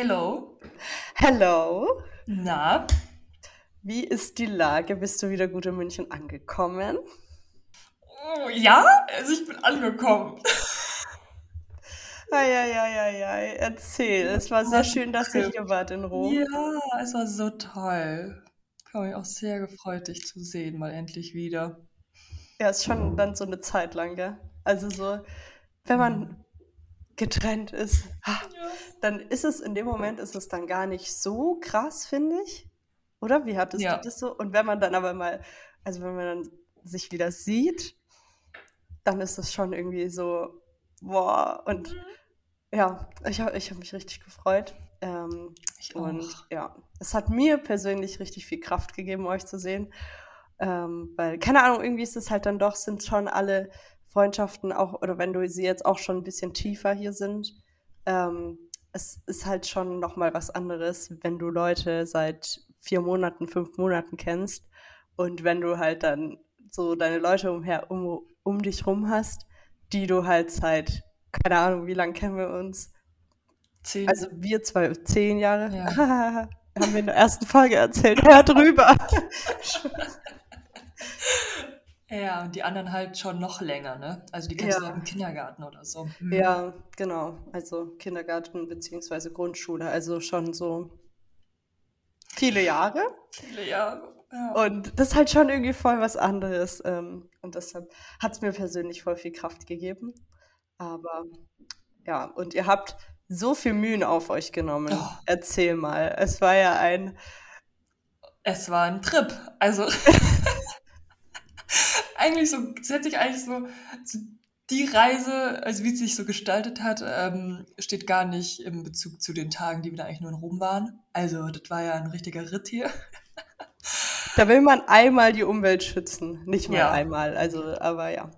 Hello. Hello. Na? Wie ist die Lage? Bist du wieder gut in München angekommen? Oh, ja, also ich bin angekommen. Eieieiei, erzähl. Es war sehr schön, dass ihr hier wart in Rom. Ja, es war so toll. Ich habe mich auch sehr gefreut, dich zu sehen, mal endlich wieder. Ja, ist schon dann so eine Zeit lang, gell? Also so, wenn man getrennt ist, dann ist es in dem Moment ist es dann gar nicht so krass, finde ich. Oder wie hattest Ja. du das so? Und wenn man dann aber mal, also wenn man dann sich wieder sieht, dann ist das schon irgendwie so, boah, und ja, ich habe ich hab mich richtig gefreut. Ähm, und auch. ja, es hat mir persönlich richtig viel Kraft gegeben, euch zu sehen. Ähm, weil, keine Ahnung, irgendwie ist es halt dann doch, sind schon alle Freundschaften auch, oder wenn du sie jetzt auch schon ein bisschen tiefer hier sind, ähm, es ist halt schon nochmal was anderes, wenn du Leute seit vier Monaten, fünf Monaten kennst und wenn du halt dann so deine Leute umher, um, um dich rum hast, die du halt seit, keine Ahnung, wie lange kennen wir uns? Zehn. Also wir zwei, zehn Jahre, Ja. haben wir in der ersten Folge erzählt, hör drüber. ja, und die anderen halt schon noch länger, ne? Also die kennst du Ja. seit dem Kindergarten oder so. Mhm. Ja, genau. Also Kindergarten beziehungsweise Grundschule, also schon so viele Jahre. Viele Jahre. Ja. Und das ist halt schon irgendwie voll was anderes. ähm, Und deshalb hat es mir persönlich voll viel Kraft gegeben. Aber ja, und ihr habt so viel Mühen auf euch genommen. Oh. Erzähl mal. Es war ja ein, Es war ein Trip. Also eigentlich so, es hätte sich eigentlich so, so die Reise, also wie es sich so gestaltet hat, ähm, steht gar nicht im Bezug zu den Tagen, die wir da eigentlich nur in Rom waren. Also das war ja ein richtiger Ritt hier. da will man einmal die Umwelt schützen. Nicht mal Ja. einmal, also, aber ja.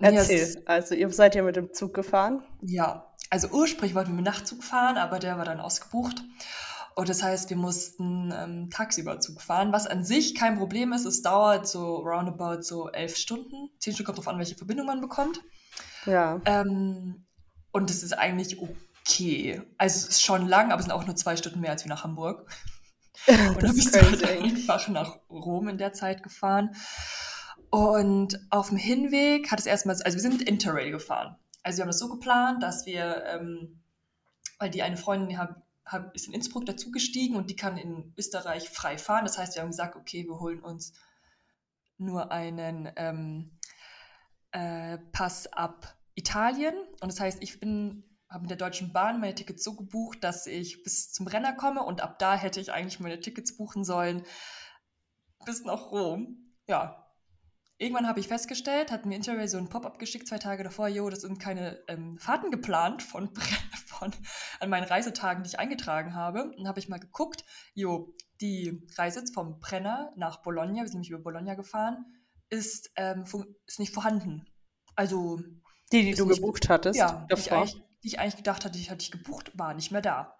Erzähl. ist- Also, ihr seid ja mit dem Zug gefahren. Ja, also ursprünglich wollten wir mit Nachtzug fahren, aber der war dann ausgebucht. Und das heißt, wir mussten ähm, tagsüber Zug fahren, was an sich kein Problem ist. Es dauert so roundabout so elf Stunden. Zehn Stunden kommt drauf an, welche Verbindung man bekommt. Ja. Ähm, und es ist eigentlich okay. Also es ist schon lang, aber es sind auch nur zwei Stunden mehr als wie nach Hamburg. Und dann bist du halt einfach nach Rom in der Zeit gefahren. Und auf dem Hinweg hat es erstmal, also wir sind mit Interrail gefahren. Also wir haben das so geplant, dass wir, ähm, weil die eine Freundin die hab, hab, ist in Innsbruck dazugestiegen und die kann in Österreich frei fahren. Das heißt, wir haben gesagt, okay, wir holen uns nur einen ähm, äh, Pass ab Italien. Und das heißt, ich bin habe mit der Deutschen Bahn meine Tickets so gebucht, dass ich bis zum Renner komme und ab da hätte ich eigentlich meine Tickets buchen sollen bis nach Rom. Ja. Irgendwann habe ich festgestellt, hat mir Interrail so ein Pop-up geschickt zwei Tage davor, jo, das sind keine ähm, Fahrten geplant von, von an meinen Reisetagen, die ich eingetragen habe. Und dann habe ich mal geguckt, jo, die Reise vom Brenner nach Bologna, wir sind nämlich über Bologna gefahren, ist, ähm, ist nicht vorhanden. Also Die, die du nicht- gebucht hattest ja, die ich, davor. eigentlich, die ich eigentlich gedacht hatte, die hatte ich gebucht, war nicht mehr da.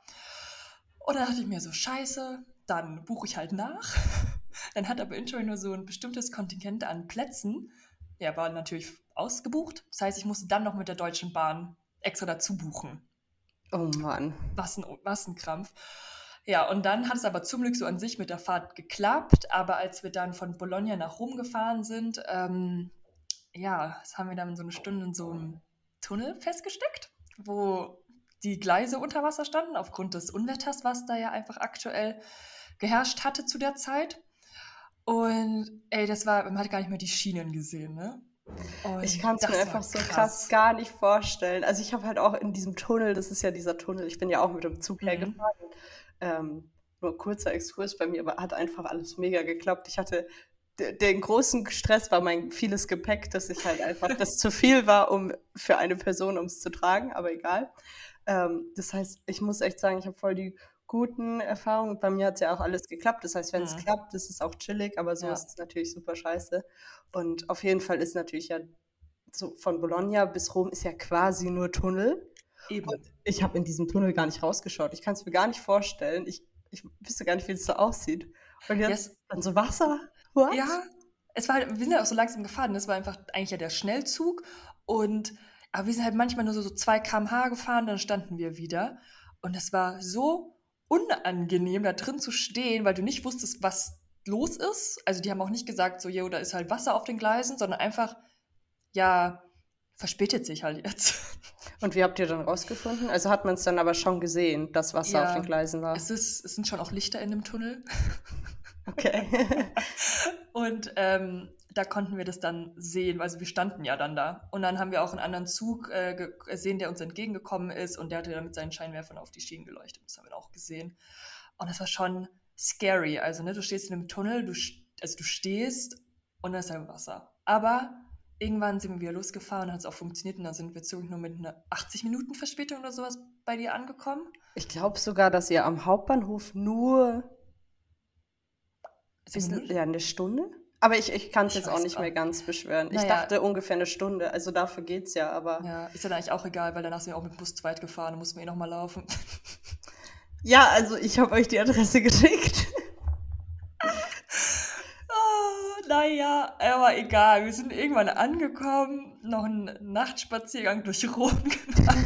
Und dann dachte ich mir so, scheiße, dann buche ich halt nach. Dann hat aber Interrail nur so ein bestimmtes Kontingent an Plätzen. Ja, war natürlich ausgebucht. Das heißt, ich musste dann noch mit der Deutschen Bahn extra dazu buchen. Oh Mann. Was ein, was ein Krampf. Ja, und dann hat es aber zum Glück so an sich mit der Fahrt geklappt. Aber als wir dann von Bologna nach Rom gefahren sind, ähm, ja, das haben wir dann so eine Stunde in so einem Tunnel festgesteckt, wo die Gleise unter Wasser standen, aufgrund des Unwetters, was da ja einfach aktuell geherrscht hatte zu der Zeit. Und ey, das war, man hat gar nicht mehr die Schienen gesehen, ne? Und Ich kann es mir einfach so krass gar nicht vorstellen. Also ich habe halt auch in diesem Tunnel, das ist ja dieser Tunnel, ich bin ja auch mit dem Zug Mhm. hergefahren. Ähm, nur kurzer Exkurs bei mir, aber hat einfach alles mega geklappt. Ich hatte den großen Stress war mein vieles Gepäck, dass ich halt einfach das zu viel war, um für eine Person, um es zu tragen, aber egal. Ähm, das heißt, ich muss echt sagen, ich habe voll die guten Erfahrungen. Bei mir hat es ja auch alles geklappt. Das heißt, wenn es Mhm. klappt, ist es auch chillig, aber so Ja. ist es natürlich super scheiße. Und auf jeden Fall ist natürlich ja so von Bologna bis Rom ist ja quasi nur Tunnel. Eben. Und ich habe in diesem Tunnel gar nicht rausgeschaut. Ich kann es mir gar nicht vorstellen. Ich, ich wüsste gar nicht, wie es so aussieht. Und jetzt Yes. dann so Wasser. What? Ja, es war, wir sind ja auch so langsam gefahren. Das war einfach eigentlich ja der Schnellzug. Und aber wir sind halt manchmal nur so, so 2 km/h gefahren, dann standen wir wieder. Und es war so unangenehm, da drin zu stehen, weil du nicht wusstest, was los ist. Also die haben auch nicht gesagt, so, jo, da ist halt Wasser auf den Gleisen, sondern einfach, ja, verspätet sich halt jetzt. Und wie habt ihr dann rausgefunden? Also hat man es dann aber schon gesehen, dass Wasser ja, auf den Gleisen war? Es, ist, es sind schon auch Lichter in dem Tunnel. Okay. und ähm, da konnten wir das dann sehen. Also wir standen ja dann da. Und dann haben wir auch einen anderen Zug äh, gesehen, der uns entgegengekommen ist und der hatte dann mit seinen Scheinwerfern auf die Schienen geleuchtet. Das haben wir auch gesehen. Und das war schon scary. Also, ne, du stehst in einem Tunnel, du, also du stehst und da ist halt Wasser. Aber irgendwann sind wir wieder losgefahren, hat es auch funktioniert und dann sind wir zurück nur mit einer 80 Minuten Verspätung oder sowas bei dir angekommen. Ich glaube sogar, dass ihr am Hauptbahnhof nur bisschen, ja, eine Stunde? Aber ich, ich kann es jetzt auch nicht mehr ganz beschwören. Naja. Ich dachte ungefähr eine Stunde, also dafür geht's ja, aber. Ja, ist ja eigentlich auch egal, weil danach sind wir auch mit dem Bus zu weit gefahren, da mussten wir eh nochmal laufen. Ja, also ich habe euch die Adresse geschickt. oh, naja, aber egal. Wir sind irgendwann angekommen, noch einen Nachtspaziergang durch Rom gemacht.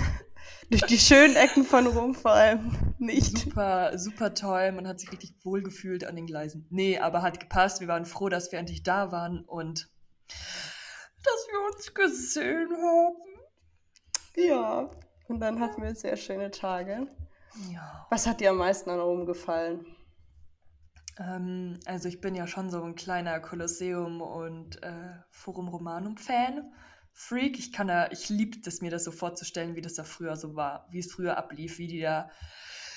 Durch die schönen Ecken von Rom vor allem nicht. Super, super toll. Man hat sich richtig wohl gefühlt an den Gleisen. Nee, aber hat gepasst. Wir waren froh, dass wir endlich da waren und dass wir uns gesehen haben. Ja, und dann hatten wir sehr schöne Tage. Ja. Was hat dir am meisten an Rom gefallen? Ähm, also ich bin ja schon so ein kleiner Kolosseum und äh, Forum Romanum Fan. Freak, ich kann da, ich liebe es mir das so vorzustellen, wie das da früher so war, wie es früher ablief, wie die da,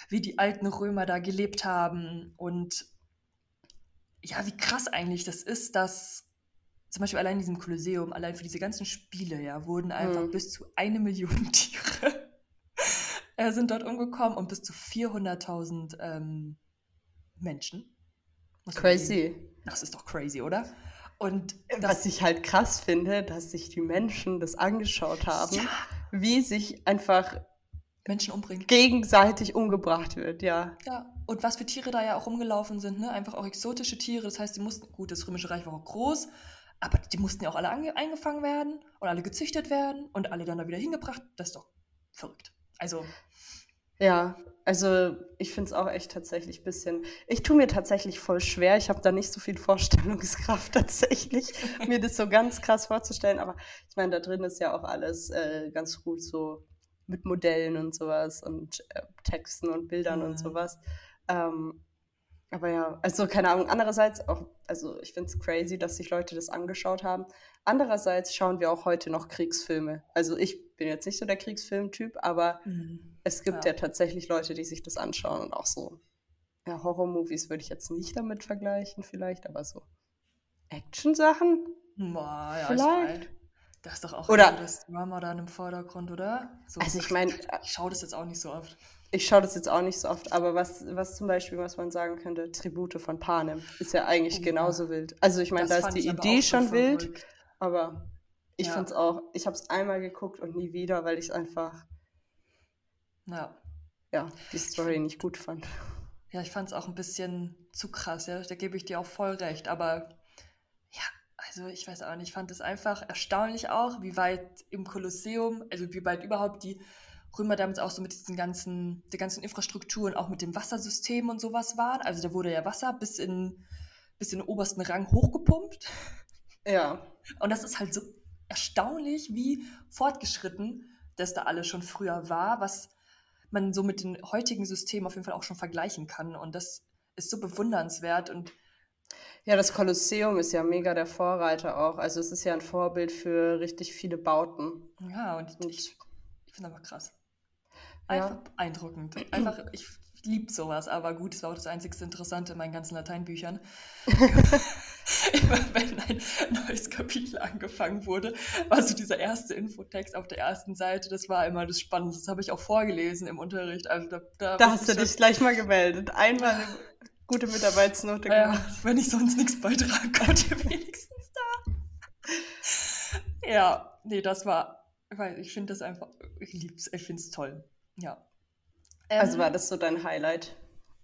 wie die alten Römer da gelebt haben und ja, wie krass eigentlich das ist, dass zum Beispiel allein in diesem Kolosseum, allein für diese ganzen Spiele, ja, wurden einfach mhm. bis zu eine Million Tiere äh, sind dort umgekommen und bis zu 400.000 ähm, Menschen. Crazy. Das ist doch crazy, oder? Und was ich halt krass finde, dass sich die Menschen das angeschaut haben, ja. wie sich einfach Menschen umbringen. Gegenseitig umgebracht wird, ja. Ja, und was für Tiere da ja auch rumgelaufen sind, ne? Einfach auch exotische Tiere. Das heißt, die mussten, gut, das Römische Reich war auch groß, aber die mussten ja auch alle eingefangen werden und alle gezüchtet werden und alle dann da wieder hingebracht. Das ist doch verrückt. Also. Ja, also ich finde es auch echt tatsächlich ein bisschen. Ich tue mir tatsächlich voll schwer. Ich habe da nicht so viel Vorstellungskraft tatsächlich, mir das so ganz krass vorzustellen. Aber ich meine, da drin ist ja auch alles äh, ganz gut so mit Modellen und sowas und äh, Texten und Bildern mhm. und sowas. Ähm, aber ja, also keine Ahnung. Andererseits auch, also ich finde es crazy, dass sich Leute das angeschaut haben. Andererseits schauen wir auch heute noch Kriegsfilme. Also ich bin jetzt nicht so der Kriegsfilmtyp, aber mhm. es gibt ja. ja. tatsächlich Leute, die sich das anschauen und auch so. Ja, Horror-Movies würde ich jetzt nicht damit vergleichen, vielleicht, aber so Action-Sachen? Ja, vielleicht. Das ist doch auch oder, das Drama dann im Vordergrund, oder? So, also ich meine, ich schaue das jetzt auch nicht so oft. Ich schaue das jetzt auch nicht so oft, aber was, was zum Beispiel, was man sagen könnte, Tribute von Panem, ist ja eigentlich oh, genauso ja. wild. Also ich meine, da ist die Idee schon wild, verrückt. aber ich ja. es auch, ich habe es einmal geguckt und nie wieder, weil ich es einfach, ja. ja, die Story nicht gut fand. Ja, ich fand es auch ein bisschen zu krass, ja, da gebe ich dir auch voll recht, aber ja, also ich weiß auch nicht, ich fand es einfach erstaunlich auch, wie weit im Kolosseum, also wie weit überhaupt die Römer damals auch so mit diesen ganzen, der ganzen Infrastruktur und auch mit dem Wassersystem und sowas waren. Also da wurde ja Wasser bis in, bis in den obersten Rang hochgepumpt. Ja. Und das ist halt so erstaunlich, wie fortgeschritten das da alles schon früher war, was man so mit den heutigen Systemen auf jeden Fall auch schon vergleichen kann. Und das ist so bewundernswert und ja, das Kolosseum ist ja mega der Vorreiter auch. Also es ist ja ein Vorbild für richtig viele Bauten. Ja, und, und ich, ich finde aber krass. Einfach ja. beeindruckend. Einfach, ich liebe sowas, aber gut, es war auch das einzigste Interessante in meinen ganzen Lateinbüchern. Immer wenn ein neues Kapitel angefangen wurde, war so dieser erste Infotext auf der ersten Seite, das war immer das Spannende. Das habe ich auch vorgelesen im Unterricht. Also da, da, da hast du dich gleich mal gemeldet. Einmal eine gute Mitarbeitsnote gemacht. Ja, wenn ich sonst nichts beitragen konnte, wenigstens da. Ja, nee, das war, weil ich finde das einfach, ich liebe es, ich finde es toll. Ja. Also ähm, war das so dein Highlight?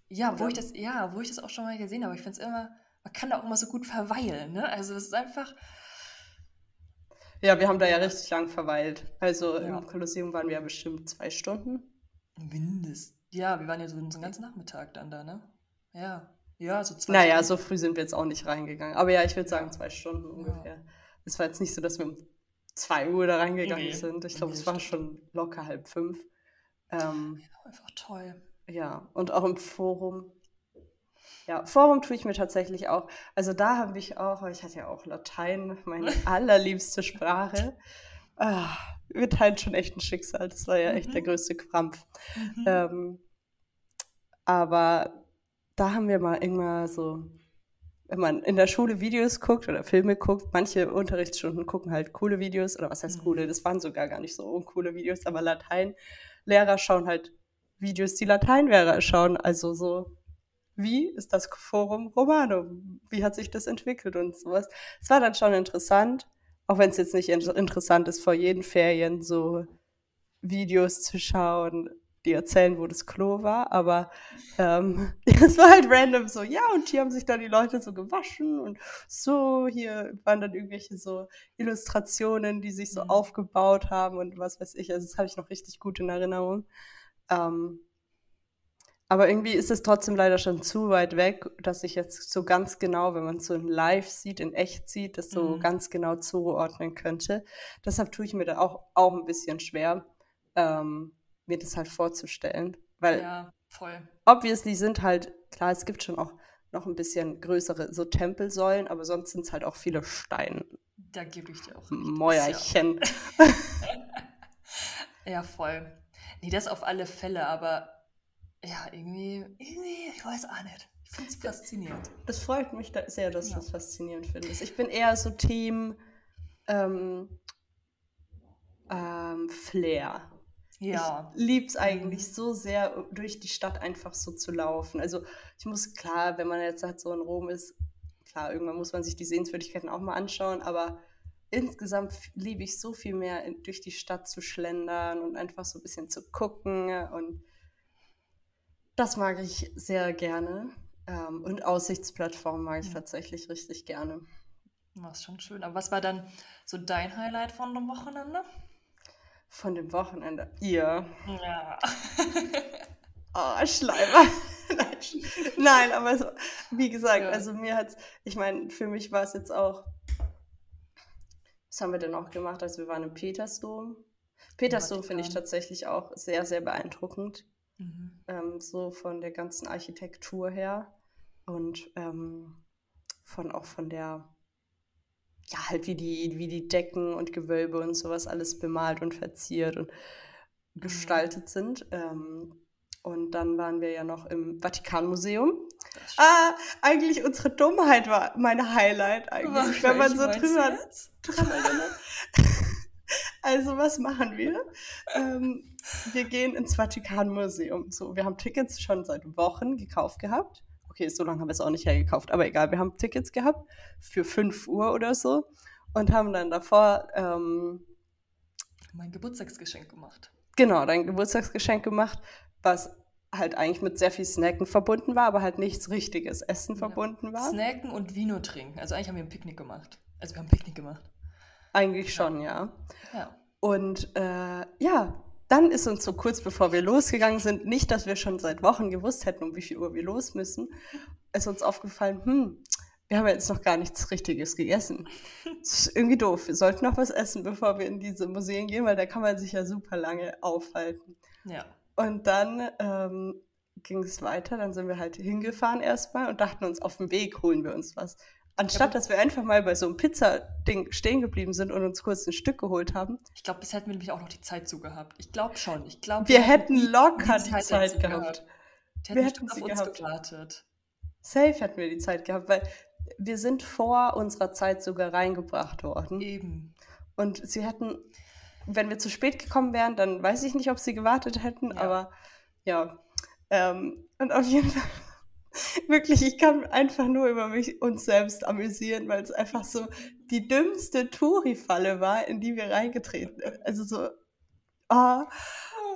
Ja, wo ich das, ja, wo ich das auch schon mal gesehen habe. Ich finde es immer, man kann da auch immer so gut verweilen, ne? Also es ist einfach. Ja, wir haben da ja richtig lang verweilt. Also ja. im Kolosseum waren wir ja bestimmt zwei Stunden. Mindest. Ja, wir waren ja so, einen ganzen Nachmittag dann da, ne? Ja. Ja, so zwei Naja, Stunden. so früh sind wir jetzt auch nicht reingegangen. Aber ja, ich würde sagen zwei Stunden ungefähr. Ja. Es war jetzt nicht so, dass wir um zwei Uhr da reingegangen nee. sind. Ich glaube, nee, es war schon locker halb fünf. Ähm, ja, einfach toll. Ja, und auch im Forum. Ja, Forum tue ich mir tatsächlich auch. Also da habe ich auch, ich hatte ja auch Latein, meine allerliebste Sprache. Ah, wird halt schon echt ein Schicksal. Das war ja echt mhm. der größte Krampf. Mhm. Ähm, aber da haben wir mal irgendwann so, wenn man in der Schule Videos guckt oder Filme guckt, manche Unterrichtsstunden gucken halt coole Videos oder was heißt mhm. coole, das waren sogar gar nicht so uncoole Videos, aber Lateinlehrer schauen halt Videos, die Lateinlehrer schauen, also so wie ist das Forum Romano? Wie hat sich das entwickelt und sowas? Es war dann schon interessant, auch wenn es jetzt nicht interessant ist, vor jeden Ferien so Videos zu schauen, die erzählen, wo das Klo war, aber ähm, es war halt random so, ja, und hier haben sich dann die Leute so gewaschen und so, hier waren dann irgendwelche so Illustrationen, die sich so mhm. aufgebaut haben und was weiß ich, also das habe ich noch richtig gut in Erinnerung. Ähm, aber irgendwie ist es trotzdem leider schon zu weit weg, dass ich jetzt so ganz genau, wenn man es so in live sieht, in echt sieht, das so mhm. ganz genau zuordnen könnte. Deshalb tue ich mir da auch, auch ein bisschen schwer. Ähm, mir das halt vorzustellen. Weil ja, voll. obviously sind halt, klar, es gibt schon auch noch ein bisschen größere so Tempelsäulen, aber sonst sind es halt auch viele Steine. Da gebe ich dir auch. Mäuerchen. Ja. ja, voll. Nee, das auf alle Fälle, aber ja, irgendwie, irgendwie, ich weiß auch nicht. Ich finde es faszinierend. Das freut mich sehr, dass ja. du es faszinierend findest. Ich bin eher so Team ähm, ähm, Flair. Ja. Ich liebe es eigentlich mhm. so sehr, durch die Stadt einfach so zu laufen. Also ich muss, klar, wenn man jetzt halt so in Rom ist, klar, irgendwann muss man sich die Sehenswürdigkeiten auch mal anschauen, aber insgesamt liebe ich so viel mehr, durch die Stadt zu schlendern und einfach so ein bisschen zu gucken und das mag ich sehr gerne. Ähm, und Aussichtsplattformen mag ich ja. tatsächlich richtig gerne. Das ist schon schön. Aber was war dann so dein Highlight von dem Wochenende? Von dem Wochenende. Ihr. Ja. oh, Schleimer. Nein, aber so, wie gesagt, ja. also mir hat ich meine, für mich war es jetzt auch, was haben wir denn auch gemacht, als wir waren im Petersdom? Petersdom finde ich tatsächlich auch sehr, sehr beeindruckend. Mhm. Ähm, so von der ganzen Architektur her und ähm, von auch von der ja, halt wie die, wie die Decken und Gewölbe und sowas alles bemalt und verziert und mhm. gestaltet sind. Ähm, und dann waren wir ja noch im Vatikanmuseum. Ah, eigentlich unsere Dummheit war mein Highlight eigentlich, wenn man so drüber erinnert. also was machen wir? ähm, wir gehen ins Vatikanmuseum. So, wir haben Tickets schon seit Wochen gekauft gehabt okay, so lange haben wir es auch nicht hergekauft, aber egal, wir haben Tickets gehabt für 5 Uhr oder so und haben dann davor ähm, mein Geburtstagsgeschenk gemacht. Genau, dein Geburtstagsgeschenk gemacht, was halt eigentlich mit sehr viel Snacken verbunden war, aber halt nichts richtiges Essen ja. verbunden war. Snacken und Vino trinken. Also eigentlich haben wir ein Picknick gemacht. Also wir haben ein Picknick gemacht. Eigentlich ja. schon, ja. Ja. Und äh, ja, dann ist uns so kurz bevor wir losgegangen sind, nicht, dass wir schon seit Wochen gewusst hätten, um wie viel Uhr wir los müssen, ist uns aufgefallen, hm, wir haben jetzt noch gar nichts Richtiges gegessen. Das ist irgendwie doof. Wir sollten noch was essen, bevor wir in diese Museen gehen, weil da kann man sich ja super lange aufhalten. Ja. Und dann ähm, ging es weiter. Dann sind wir halt hingefahren erstmal und dachten uns, auf dem Weg holen wir uns was. Anstatt, dass wir einfach mal bei so einem Pizzading stehen geblieben sind und uns kurz ein Stück geholt haben. Ich glaube, bis hätten wir nämlich auch noch die Zeit zu gehabt. Ich glaube schon. Ich glaub, wir, wir hätten locker die, Zeit, Zeit gehabt. Die wir hätten auf uns gehabt. gewartet. Safe hätten wir die Zeit gehabt, weil wir sind vor unserer Zeit sogar reingebracht worden. Eben. Und sie hätten, wenn wir zu spät gekommen wären, dann weiß ich nicht, ob sie gewartet hätten, ja. aber ja. Ähm, und auf jeden Fall Wirklich, ich kann einfach nur über mich uns selbst amüsieren, weil es einfach so die dümmste Touri-Falle war, in die wir reingetreten sind. Also so, ah.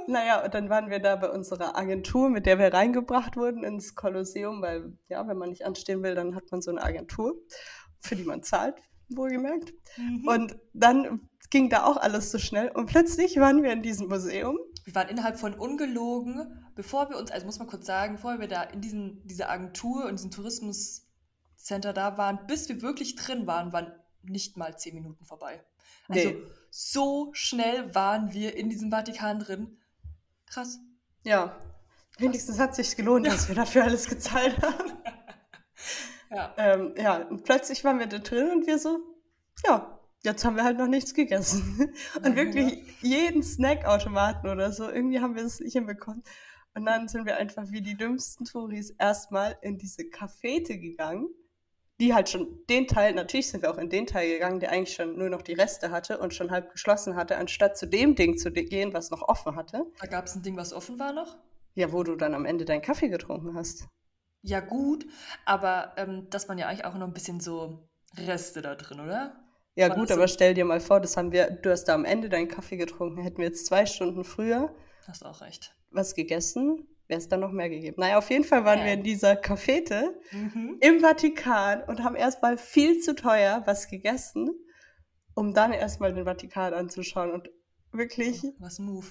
Naja, und dann waren wir da bei unserer Agentur, mit der wir reingebracht wurden ins Kolosseum, weil, ja, wenn man nicht anstehen will, dann hat man so eine Agentur, für die man zahlt, wohlgemerkt. Mhm. Und dann ging da auch alles so schnell und plötzlich waren wir in diesem Museum. Wir waren innerhalb von ungelogen bevor wir uns, also muss man kurz sagen, bevor wir da in diesen, dieser Agentur und diesem Tourismuscenter da waren, bis wir wirklich drin waren, waren nicht mal zehn Minuten vorbei. Also nee. so schnell waren wir in diesem Vatikan drin. Krass. Ja. Wenigstens hat es sich gelohnt, dass wir dafür alles gezahlt haben. ja. Ähm, ja, und plötzlich waren wir da drin und wir so, ja, jetzt haben wir halt noch nichts gegessen. Und ja, wirklich ja. jeden Snackautomaten oder so, irgendwie haben wir es nicht hinbekommen. Und dann sind wir einfach wie die dümmsten Touris erstmal in diese Cafete gegangen die halt schon den Teil, natürlich sind wir auch in den Teil gegangen, der eigentlich schon nur noch die Reste hatte und schon halb geschlossen hatte, anstatt zu dem Ding zu gehen, was noch offen hatte. Da gab es ein Ding, was offen war noch? Ja, wo du dann am Ende deinen Kaffee getrunken hast. Ja, gut, aber ähm, das waren ja eigentlich auch noch ein bisschen so Reste da drin, oder? Ja, war gut, aber stell dir mal vor, das haben wir, du hast da am Ende deinen Kaffee getrunken, hätten wir jetzt zwei Stunden früher. Hast auch recht. Was gegessen, wäre es dann noch mehr gegeben. Naja, auf jeden Fall waren ja. wir in dieser Cafete mhm. im Vatikan und haben erstmal viel zu teuer was gegessen, um dann erstmal den Vatikan anzuschauen. Und wirklich. Was Move.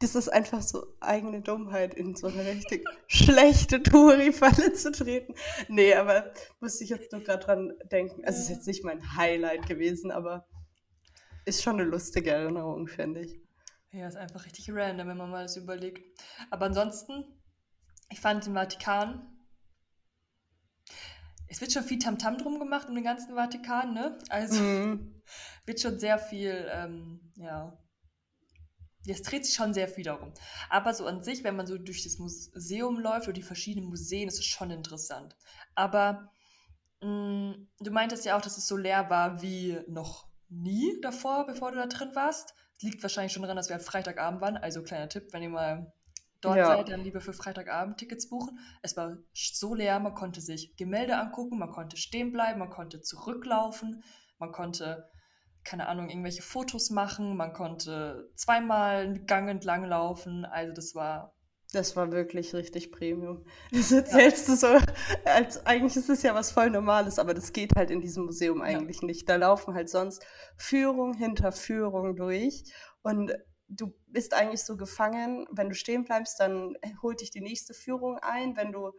Das ist einfach so eigene Dummheit, in so eine richtig schlechte Touri-Falle zu treten. Nee, aber musste ich jetzt nur gerade dran denken. Also, es ist jetzt nicht mein Highlight gewesen, aber ist schon eine lustige Erinnerung, finde ich. Ja, ist einfach richtig random, wenn man mal das überlegt. Aber ansonsten, ich fand den Vatikan. Es wird schon viel Tamtam -Tam drum gemacht um den ganzen Vatikan, ne? Also mhm. wird schon sehr viel, ähm, ja. Es dreht sich schon sehr viel darum. Aber so an sich, wenn man so durch das Museum läuft oder die verschiedenen Museen, ist es schon interessant. Aber mh, mm, du meintest ja auch, dass es so leer war wie noch nie davor, bevor du da drin warst liegt wahrscheinlich schon daran, dass wir halt Freitagabend waren. Also kleiner Tipp, wenn ihr mal dort ja. seid, dann lieber für Freitagabend Tickets buchen. Es war so leer, man konnte sich Gemälde angucken, man konnte stehen bleiben, man konnte zurücklaufen, man konnte, keine Ahnung, irgendwelche Fotos machen, man konnte zweimal einen Gang entlang laufen. Also das war das war wirklich richtig Premium. Das erzählst ja. du so, als eigentlich ist es ja was voll Normales, aber das geht halt in diesem Museum eigentlich ja. nicht. Da laufen halt sonst Führung hinter Führung durch und du bist eigentlich so gefangen. Wenn du stehen bleibst, dann holt dich die nächste Führung ein. Wenn du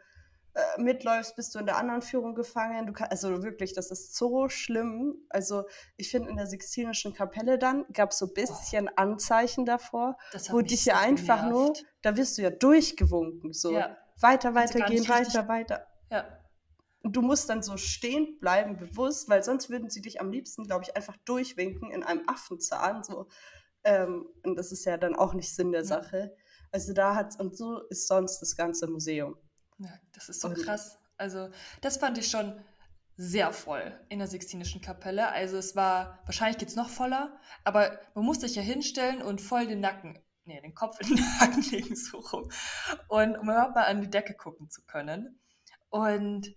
äh, mitläufst, bist du in der anderen Führung gefangen. Du kann, also wirklich, das ist so schlimm. Also ich finde, in der Sixtinischen Kapelle dann gab es so ein bisschen oh. Anzeichen davor, wo dich ja so einfach genervt. nur, da wirst du ja durchgewunken. So ja. weiter, weiter gehen, weiter, weiter. Ja. Und du musst dann so stehen bleiben, bewusst, weil sonst würden sie dich am liebsten, glaube ich, einfach durchwinken in einem Affenzahn. So. Ähm, und das ist ja dann auch nicht Sinn der. Sache. Also da hat's, und so ist sonst das ganze Museum. Ja, das ist so und krass. Also, das fand ich schon sehr voll in der Sixtinischen Kapelle. Also, es war, wahrscheinlich geht es noch voller, aber man muss sich ja hinstellen und voll den Nacken, nee, den Kopf in den Nacken legen, so rum. Und um überhaupt mal an die Decke gucken zu können. Und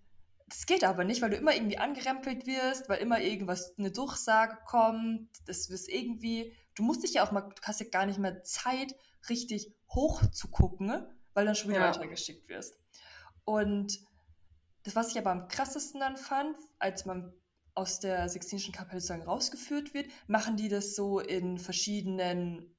das geht aber nicht, weil du immer irgendwie angerempelt wirst, weil immer irgendwas, eine Durchsage kommt. Das ist irgendwie, du musst dich ja auch mal, du hast ja gar nicht mehr Zeit, richtig hoch zu gucken, weil dann schon wieder ja. weitergeschickt wirst. Und das, was ich aber am krassesten dann fand, als man aus der Sixtinischen Kapelle sozusagen rausgeführt wird, machen die das so in verschiedenen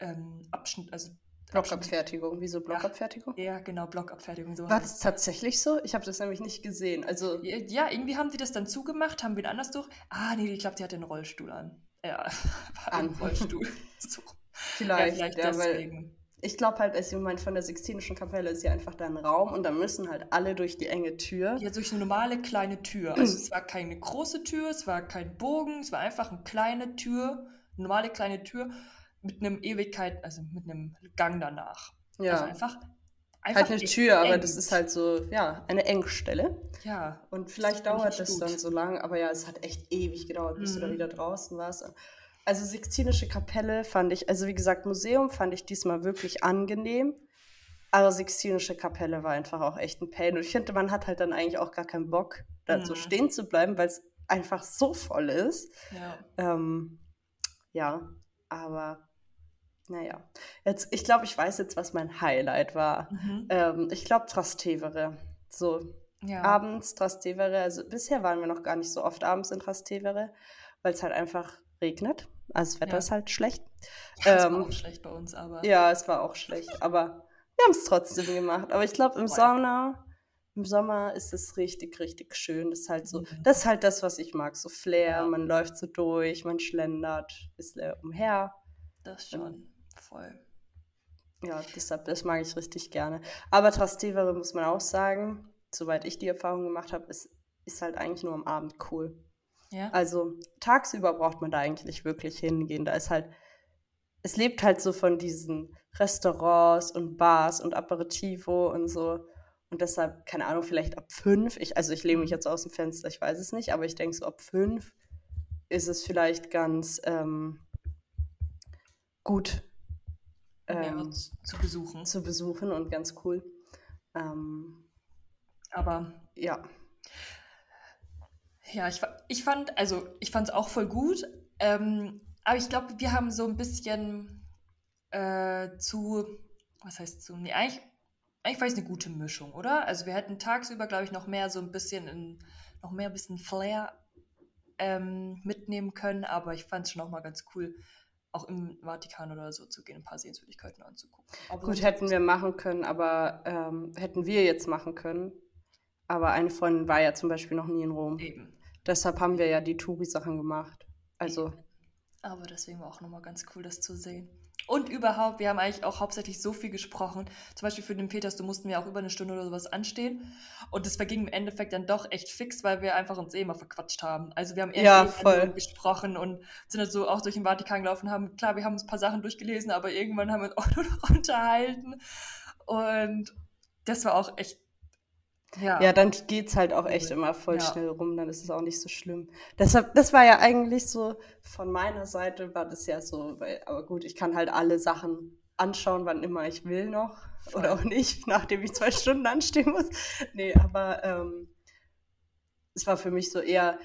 ähm, Abschnitten, also Blockabfertigung, wieso Blockabfertigung? Ja, genau, Blockabfertigung. So War das tatsächlich so? Ich habe das nämlich nicht gesehen. Also ja, irgendwie haben die das dann zugemacht, haben wir anders durch. Ah, nee, ich glaube, die hat den Rollstuhl an. Ja, an Rollstuhl. so. Vielleicht, ja, vielleicht ja, deswegen. Ich glaube halt, also ich meine, von der Sixtinischen Kapelle ist ja einfach da ein Raum und da müssen halt alle durch die enge Tür. Ja, durch eine normale kleine Tür. Also es war keine große Tür, es war kein Bogen, es war einfach eine kleine Tür, eine normale kleine Tür mit einem Ewigkeit, also mit einem Gang danach. Ja. Also einfach Einfach halt eine Tür, eng. aber das ist halt so, ja, eine Engstelle. Ja. Und vielleicht dauert das gut. dann so lang, aber ja, es hat echt ewig gedauert, bis mhm. du da mhm. wieder draußen warst. Also Sixtinische Kapelle fand ich, also wie gesagt, Museum fand ich diesmal wirklich angenehm. Aber Sixtinische Kapelle war einfach auch echt ein Pain. Und ich finde, man hat halt dann eigentlich auch gar keinen Bock, da mhm. so stehen zu bleiben, weil es einfach so voll ist. Ja, ähm, ja aber naja. Jetzt, ich glaube, ich weiß jetzt, was mein Highlight war. Mhm. Ähm, ich glaube, Trastevere. So ja. abends Trastevere. Also bisher waren wir noch gar nicht so oft abends in Trastevere, weil es halt einfach regnet. Also das Wetter ja. ist halt schlecht. Ja, ähm, war auch schlecht bei uns, aber. Ja, es war auch schlecht, aber wir haben es trotzdem gemacht. Aber ich glaube, im Sommer, im Sommer ist es richtig, richtig schön. Das ist halt so, mhm. das ist halt das, was ich mag. So Flair, ja. man läuft so durch, man schlendert, ist umher. Das schon, voll. Ja, deshalb, das mag ich richtig gerne. Aber Trastevere muss man auch sagen, soweit ich die Erfahrung gemacht habe, ist, ist halt eigentlich nur am Abend cool. Ja. Also tagsüber braucht man da eigentlich wirklich hingehen. Da ist halt, es lebt halt so von diesen Restaurants und Bars und Aperitivo und so. Und deshalb, keine Ahnung, vielleicht ab fünf, ich, also ich lehne mich mhm. jetzt aus dem Fenster, ich weiß es nicht, aber ich denke so ab fünf ist es vielleicht ganz ähm, gut ähm, zu besuchen. Zu besuchen und ganz cool. Ähm, aber ja. Ja, ich, ich fand, also ich fand es auch voll gut. Ähm, aber ich glaube, wir haben so ein bisschen äh, zu, was heißt zu, nee, eigentlich, eigentlich war es eine gute Mischung, oder? Also wir hätten tagsüber, glaube ich, noch mehr so ein bisschen in, noch mehr ein bisschen Flair ähm, mitnehmen können, aber ich fand es schon noch mal ganz cool, auch im Vatikan oder so zu gehen, ein paar Sehenswürdigkeiten anzugucken. Aber Gut, hätten wir machen können, aber ähm, hätten wir jetzt machen können. Aber eine Freundin war ja zum Beispiel noch nie in Rom. Eben. Deshalb haben wir ja die Touri-Sachen gemacht. Also. Aber deswegen war auch nochmal ganz cool, das zu sehen. Und überhaupt, wir haben eigentlich auch hauptsächlich so viel gesprochen. Zum Beispiel für den Peters, du mussten wir auch über eine Stunde oder sowas anstehen. Und das verging im Endeffekt dann doch echt fix, weil wir einfach uns eh immer verquatscht haben. Also wir haben eher ja, voll. gesprochen und sind halt so auch durch den Vatikan gelaufen haben. Klar, wir haben uns ein paar Sachen durchgelesen, aber irgendwann haben wir uns auch noch unterhalten. Und das war auch echt ja. ja, dann geht's halt auch echt immer voll ja. schnell rum, dann ist es auch nicht so schlimm. Deshalb, das war ja eigentlich so, von meiner Seite war das ja so, weil, aber gut, ich kann halt alle Sachen anschauen, wann immer ich will noch. Voll. Oder auch nicht, nachdem ich zwei Stunden anstehen muss. Nee, aber ähm, es war für mich so eher,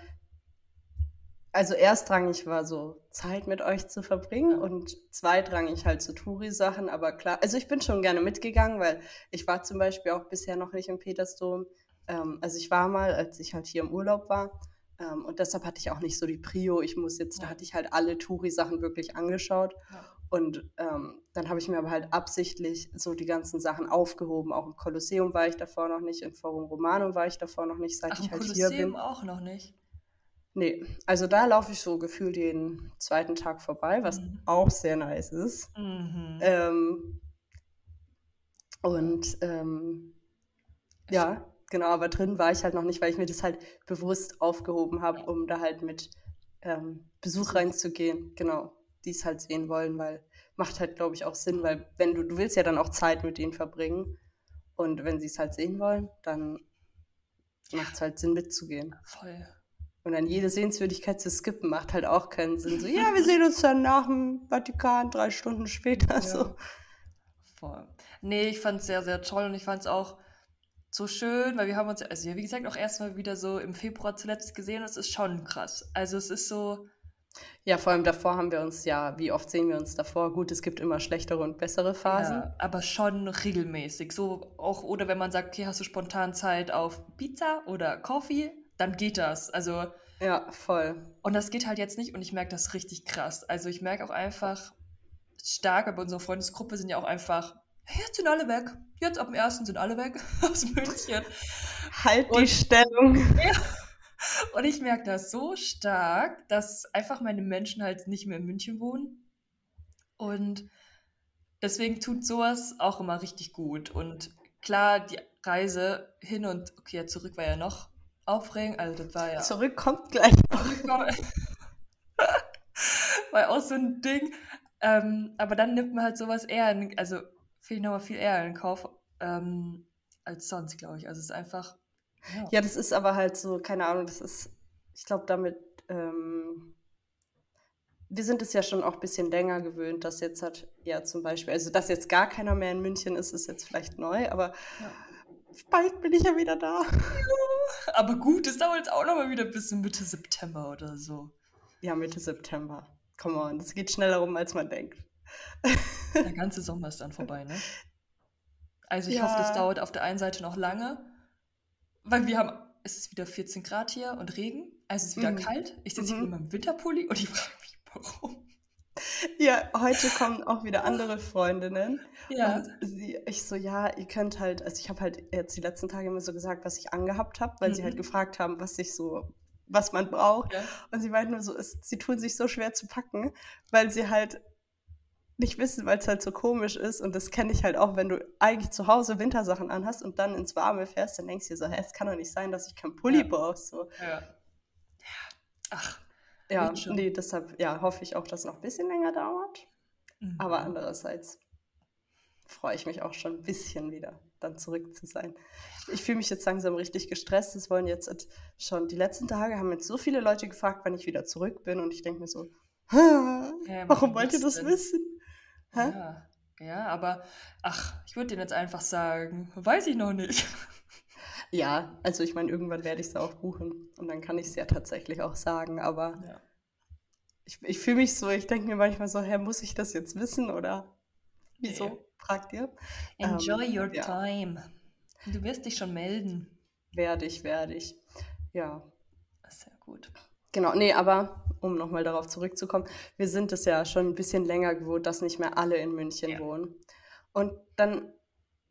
also erstrangig war so Zeit mit euch zu verbringen und zweitrangig halt so Touri-Sachen, aber klar, also ich bin schon gerne mitgegangen, weil ich war zum Beispiel auch bisher noch nicht im Petersdom. Ähm, also ich war mal, als ich halt hier im Urlaub war ähm, und deshalb hatte ich auch nicht so die Prio, ich muss jetzt, ja. da hatte ich halt alle Touri-Sachen wirklich angeschaut ja. und ähm, dann habe ich mir aber halt absichtlich so die ganzen Sachen aufgehoben, auch im Kolosseum war ich davor noch nicht, im Forum Romanum war ich davor noch nicht, seit Ach, ich halt Kolosseum hier bin. auch noch nicht? Nee, also da laufe ich so gefühlt den zweiten Tag vorbei, was mhm. auch sehr nice ist. Mhm. Ähm, und ähm, ja, genau, aber drin war ich halt noch nicht, weil ich mir das halt bewusst aufgehoben habe, um da halt mit ähm, Besuch reinzugehen. Genau, die es halt sehen wollen, weil macht halt, glaube ich, auch Sinn, weil wenn du, du willst ja dann auch Zeit mit ihnen verbringen. Und wenn sie es halt sehen wollen, dann macht es halt Sinn mitzugehen. Voll. Und dann jede Sehenswürdigkeit zu skippen, macht halt auch keinen Sinn. So, ja, wir sehen uns dann nach dem Vatikan drei Stunden später. Ja. So. Voll. Nee, ich fand es sehr, sehr toll und ich fand es auch so schön, weil wir haben uns, also wie gesagt, auch erstmal wieder so im Februar zuletzt gesehen und es ist schon krass. Also es ist so. Ja, vor allem davor haben wir uns ja, wie oft sehen wir uns davor? Gut, es gibt immer schlechtere und bessere Phasen. Ja, aber schon regelmäßig. So auch, oder wenn man sagt, okay, hast du spontan Zeit auf Pizza oder Coffee, dann geht das. Also. Ja, voll. Und das geht halt jetzt nicht und ich merke das richtig krass. Also ich merke auch einfach stark, aber unsere Freundesgruppe sind ja auch einfach, jetzt sind alle weg. Jetzt ab dem ersten sind alle weg aus München. Halt und, die Stellung. Ja. Und ich merke das so stark, dass einfach meine Menschen halt nicht mehr in München wohnen. Und deswegen tut sowas auch immer richtig gut. Und klar, die Reise hin und okay, zurück war ja noch aufregend. Also das war ja. Zurückkommt gleich noch. war auch so ein Ding. Ähm, aber dann nimmt man halt sowas eher, in, also finde ich nochmal viel eher in Kauf ähm, als sonst, glaube ich. Also es ist einfach. Ja. ja. das ist aber halt so, keine Ahnung, das ist, ich glaube, damit. Ähm, wir sind es ja schon auch ein bisschen länger gewöhnt, dass jetzt hat, ja zum Beispiel, also dass jetzt gar keiner mehr in München ist, ist jetzt vielleicht neu, aber ja bald bin ich ja wieder da. Aber gut, es dauert jetzt auch noch mal wieder bis Mitte September oder so. Ja, Mitte September. Come on, das geht schneller rum, als man denkt. Der ganze Sommer ist dann vorbei, ne? Also ich ja. hoffe, das dauert auf der einen Seite noch lange, weil wir haben, es ist wieder 14 Grad hier und Regen, also es ist wieder mhm. kalt. Ich sitze mhm. hier in meinem Winterpulli und ich frage mich, warum. Ja, heute kommen auch wieder andere Freundinnen. Ja. Und sie, ich so, ja, ihr könnt halt, also ich habe halt jetzt die letzten Tage immer so gesagt, was ich angehabt habe, weil sie halt Mhm. gefragt haben, was ich so, was man braucht. Ja. Und sie meinten nur so, es, sie tun sich so schwer zu packen, weil sie halt nicht wissen, weil es halt so komisch ist. Und das kenne ich halt auch, wenn du eigentlich zu Hause Wintersachen anhast und dann ins Warme fährst, dann denkst du dir so, hä, es kann doch nicht sein, dass ich keinen Pulli Ja. brauche. So. Ja. ja. Ach. Ja, nee, deshalb ja, hoffe ich auch, dass es noch ein bisschen länger dauert. Mhm. Aber andererseits freue ich mich auch schon ein bisschen wieder, dann zurück zu sein. Ich fühle mich jetzt langsam richtig gestresst. Es wollen jetzt et- schon die letzten Tage haben jetzt so viele Leute gefragt, wann ich wieder zurück bin. Und ich denke mir so, Hä, warum wollt ihr das denn? wissen? Ja. ja, aber ach, ich würde dir jetzt einfach sagen, weiß ich noch nicht. Ja, also ich meine, irgendwann werde ich es auch buchen. Und dann kann ich es ja tatsächlich auch sagen. Aber Ja. ich, ich fühle mich so, ich denke mir manchmal so, hä, muss ich das jetzt wissen oder wieso? Nee. Fragt ihr? Enjoy Ähm, your ja. time. Du wirst dich schon melden. Werde ich, werde ich. Ja, Sehr gut. Genau, nee, aber um nochmal darauf zurückzukommen, wir sind es ja schon ein bisschen länger gewohnt, dass nicht mehr alle in München Ja. wohnen. Und dann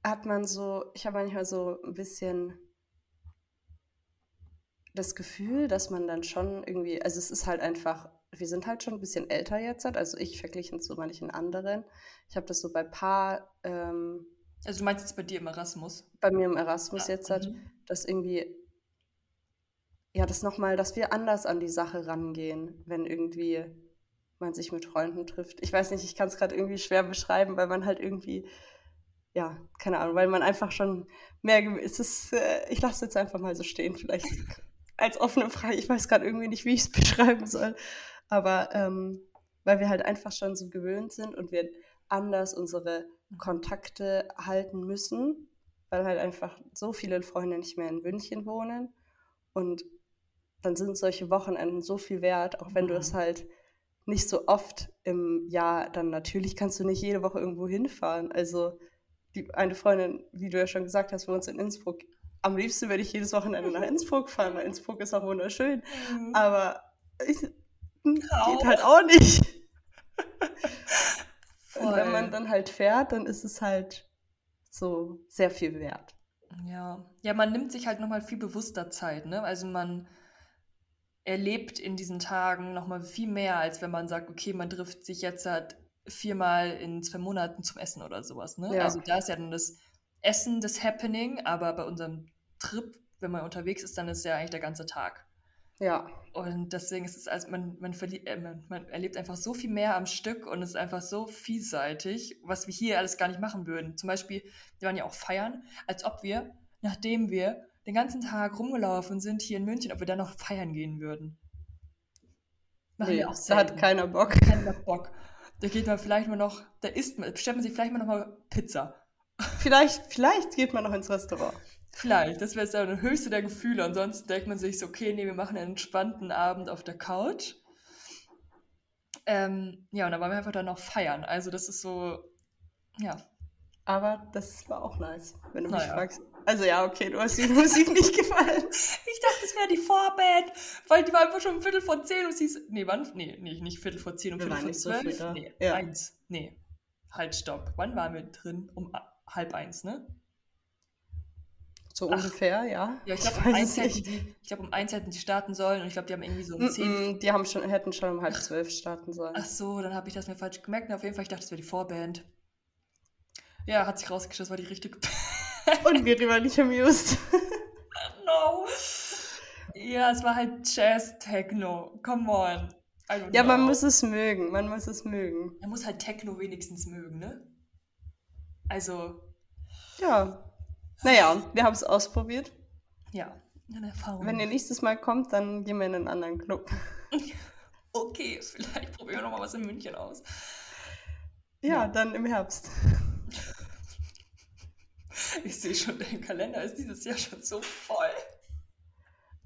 hat man so, ich habe manchmal so ein bisschen das Gefühl, dass man dann schon irgendwie, also es ist halt einfach, wir sind halt schon ein bisschen älter jetzt, also ich verglichen zu manchen anderen. Ich habe das so bei paar, ähm, Also du meinst jetzt bei dir im Erasmus? bei mir im Erasmus Ja, jetzt hat, mhm. dass irgendwie, ja, das nochmal, dass wir anders an die Sache rangehen, wenn irgendwie man sich mit Freunden trifft. Ich weiß nicht, ich kann es gerade irgendwie schwer beschreiben, weil man halt irgendwie, ja, keine Ahnung, weil man einfach schon mehr, es ist, äh, ich lasse es jetzt einfach mal so stehen, vielleicht als offene Frage, ich weiß gerade irgendwie nicht, wie ich es beschreiben soll, aber ähm, weil wir halt einfach schon so gewöhnt sind und wir anders unsere Kontakte halten müssen, weil halt einfach so viele Freunde nicht mehr in München wohnen und dann sind solche Wochenenden so viel wert, auch wenn du Mhm. es halt nicht so oft im Jahr, dann natürlich kannst du nicht jede Woche irgendwo hinfahren. Also die, eine Freundin, wie du ja schon gesagt hast, wohnt in Innsbruck. Am liebsten würde ich jedes Wochenende nach Innsbruck fahren, weil Innsbruck ist auch wunderschön. Mhm. Aber ich, geht Auch. halt auch nicht. Und wenn man dann halt fährt, dann ist es halt so sehr viel wert. Ja, ja, man nimmt sich halt nochmal viel bewusster Zeit, ne? Also man erlebt in diesen Tagen nochmal viel mehr, als wenn man sagt, okay, man trifft sich jetzt halt viermal in zwei Monaten zum Essen oder sowas, ne? Ja. Also da ist ja dann das Essen das Happening, aber bei unserem Trip, wenn man unterwegs ist, dann ist ja eigentlich der ganze Tag. Ja, Und deswegen ist es, als man, man, äh, man, man erlebt einfach so viel mehr am Stück und es ist einfach so vielseitig, was wir hier alles gar nicht machen würden. Zum Beispiel, wir waren ja auch feiern, als ob wir, nachdem wir den ganzen Tag rumgelaufen sind hier in München, ob wir dann noch feiern gehen würden. Machen nee, da hat keiner Bock. Keiner Bock. Da geht man vielleicht mal noch, da isst man, bestellt man sich vielleicht mal noch mal Pizza. Vielleicht, vielleicht geht man noch ins Restaurant. Vielleicht, das wäre so der höchste der Gefühle. Ansonsten denkt man sich so, okay, nee, wir machen einen entspannten Abend auf der Couch. Ähm, ja, und dann wollen wir einfach dann noch feiern. Also das ist so, ja, Aber das war auch nice, wenn du mich Naja. fragst. Also ja, okay, du hast die Musik nicht gefallen. Ich dachte, es wäre die Vorband, weil die war einfach schon um Viertel vor zehn und sie ist. Nee, wann? Nee, nee, nicht Viertel vor zehn, um Wir Viertel vor so zwölf. da. Nee, Ja. eins. Nee. Halt, stopp. Wann waren wir drin? Um halb eins, ne? So Ach. ungefähr, ja. Ja, ich glaube, um, eins hätten die- ich glaub, um eins hätten die starten sollen und ich glaube, die haben irgendwie so um Mm, zehn. mm, Die haben schon, hätten schon um halb zwölf starten sollen. Ach so, dann habe ich das mir falsch gemerkt. Und auf jeden Fall, ich dachte, es wäre die Vorband. Ja, hat sich das war die richtige Und wir waren nicht amused. No. Ja, es war halt Jazz-Techno. Come on. Ja, man know. muss es mögen. Man muss es mögen. Man muss halt Techno wenigstens mögen, ne? Also, Ja. Naja, wir haben es ausprobiert. ja, eine Erfahrung. Wenn ihr nächstes Mal kommt, dann gehen wir in einen anderen Club. okay, vielleicht probieren wir nochmal was in München aus. Ja, Ja. dann im Herbst. Ich sehe schon, dein Kalender ist dieses Jahr schon so voll.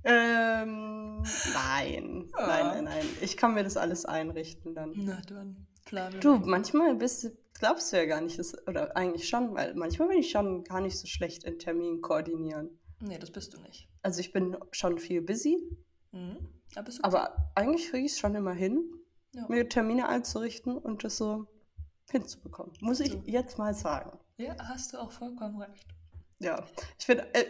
Ähm, nein. Ah. Nein, nein, nein. Ich kann mir das alles einrichten dann. Na dann, planen Du, mal. manchmal bist du, glaubst du ja gar nicht, dass, oder eigentlich schon, weil manchmal bin ich schon gar nicht so schlecht in Termin koordinieren. Nee, das bist du nicht. Also ich bin schon viel busy, Mhm. Aber du aber eigentlich kriege ich es schon immer hin. ja. mir Termine einzurichten und das so hinzubekommen. Muss ich jetzt mal sagen. Ja, hast du auch vollkommen recht. Ja, ich finde, äh,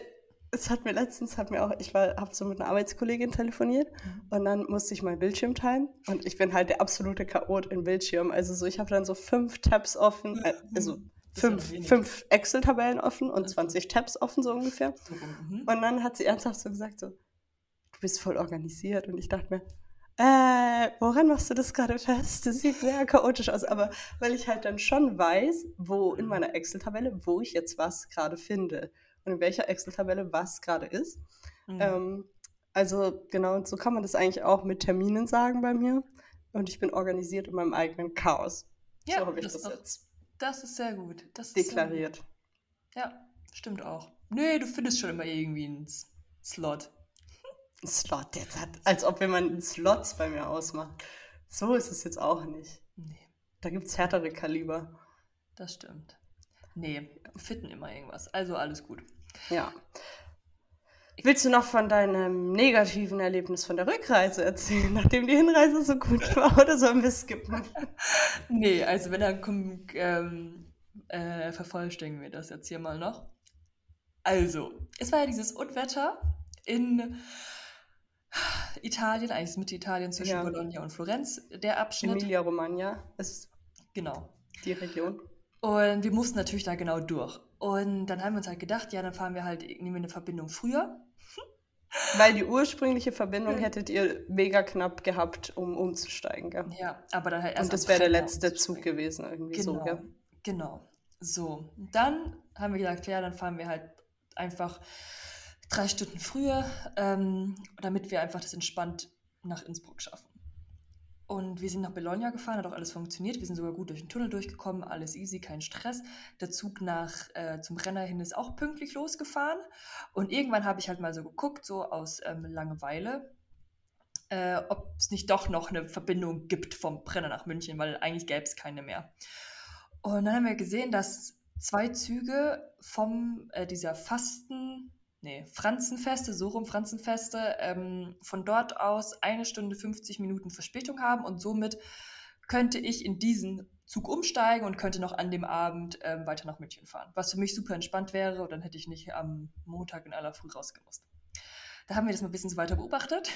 es hat mir letztens, hat mir auch, ich war, habe so mit einer Arbeitskollegin telefoniert mhm. und dann musste ich meinen Bildschirm teilen und ich bin halt der absolute Chaot im Bildschirm. Also so, ich habe dann so fünf Tabs offen, äh, also fünf, fünf Excel-Tabellen offen und 20 Tabs offen, so ungefähr. Mhm. Und dann hat sie ernsthaft so gesagt, so, du bist voll organisiert. Und ich dachte mir, äh, woran machst du das gerade fest? Das sieht sehr chaotisch aus, aber weil ich halt dann schon weiß, wo in meiner Excel-Tabelle, wo ich jetzt was gerade finde und in welcher Excel-Tabelle was gerade ist. Mhm. Ähm, also genau, und so kann man das eigentlich auch mit Terminen sagen bei mir. Und ich bin organisiert in meinem eigenen Chaos. Ja, so habe ich das, das jetzt. Das ist sehr gut. Das deklariert. Gut. Ja, stimmt auch. Nee, du findest schon immer irgendwie einen Slot. Slot, jetzt hat, als ob jemand Slots bei mir ausmacht. So ist es jetzt auch nicht. Nee. Da gibt es härtere Kaliber. Das stimmt. Nee, fitten immer irgendwas. Also alles gut. Ja. Willst du noch von deinem negativen Erlebnis von der Rückreise erzählen, nachdem die Hinreise so gut war, oder sollen wir skippen? nee, also wenn dann ähm, äh, vervollständigen wir das jetzt hier mal noch. Also, es war ja dieses Unwetter in Italien, eigentlich ist Mitte Italien zwischen ja. Bologna und Florenz, der Abschnitt. Emilia-Romagna ist genau. die Region. Und wir mussten natürlich da genau durch. Und dann haben wir uns halt gedacht, ja, dann fahren wir halt, nehmen wir eine Verbindung früher. Weil die ursprüngliche Verbindung hättet ihr mega knapp gehabt, um umzusteigen, gell? Ja, aber dann halt erst. Und das wäre der letzte Zug gewesen, irgendwie genau, so, gell? Genau. So. Dann haben wir gesagt, ja, dann fahren wir halt einfach drei Stunden früher, ähm, damit wir einfach das entspannt nach Innsbruck schaffen. Und wir sind nach Bologna gefahren, hat auch alles funktioniert. Wir sind sogar gut durch den Tunnel durchgekommen, alles easy, kein Stress. Der Zug nach äh, zum Renner hin ist auch pünktlich losgefahren. Und irgendwann habe ich halt mal so geguckt, so aus ähm, Langeweile, äh, ob es nicht doch noch eine Verbindung gibt vom Brenner nach München, weil eigentlich gäbe es keine mehr. Und dann haben wir gesehen, dass zwei Züge vom äh, dieser Fasten nee, Franzenfeste, so rum Franzenfeste, ähm, von dort aus eine Stunde 50 Minuten Verspätung haben und somit könnte ich in diesen Zug umsteigen und könnte noch an dem Abend ähm, weiter nach München fahren. Was für mich super entspannt wäre und dann hätte ich nicht am Montag in aller Früh rausgemusst. Da haben wir das mal ein bisschen so weiter beobachtet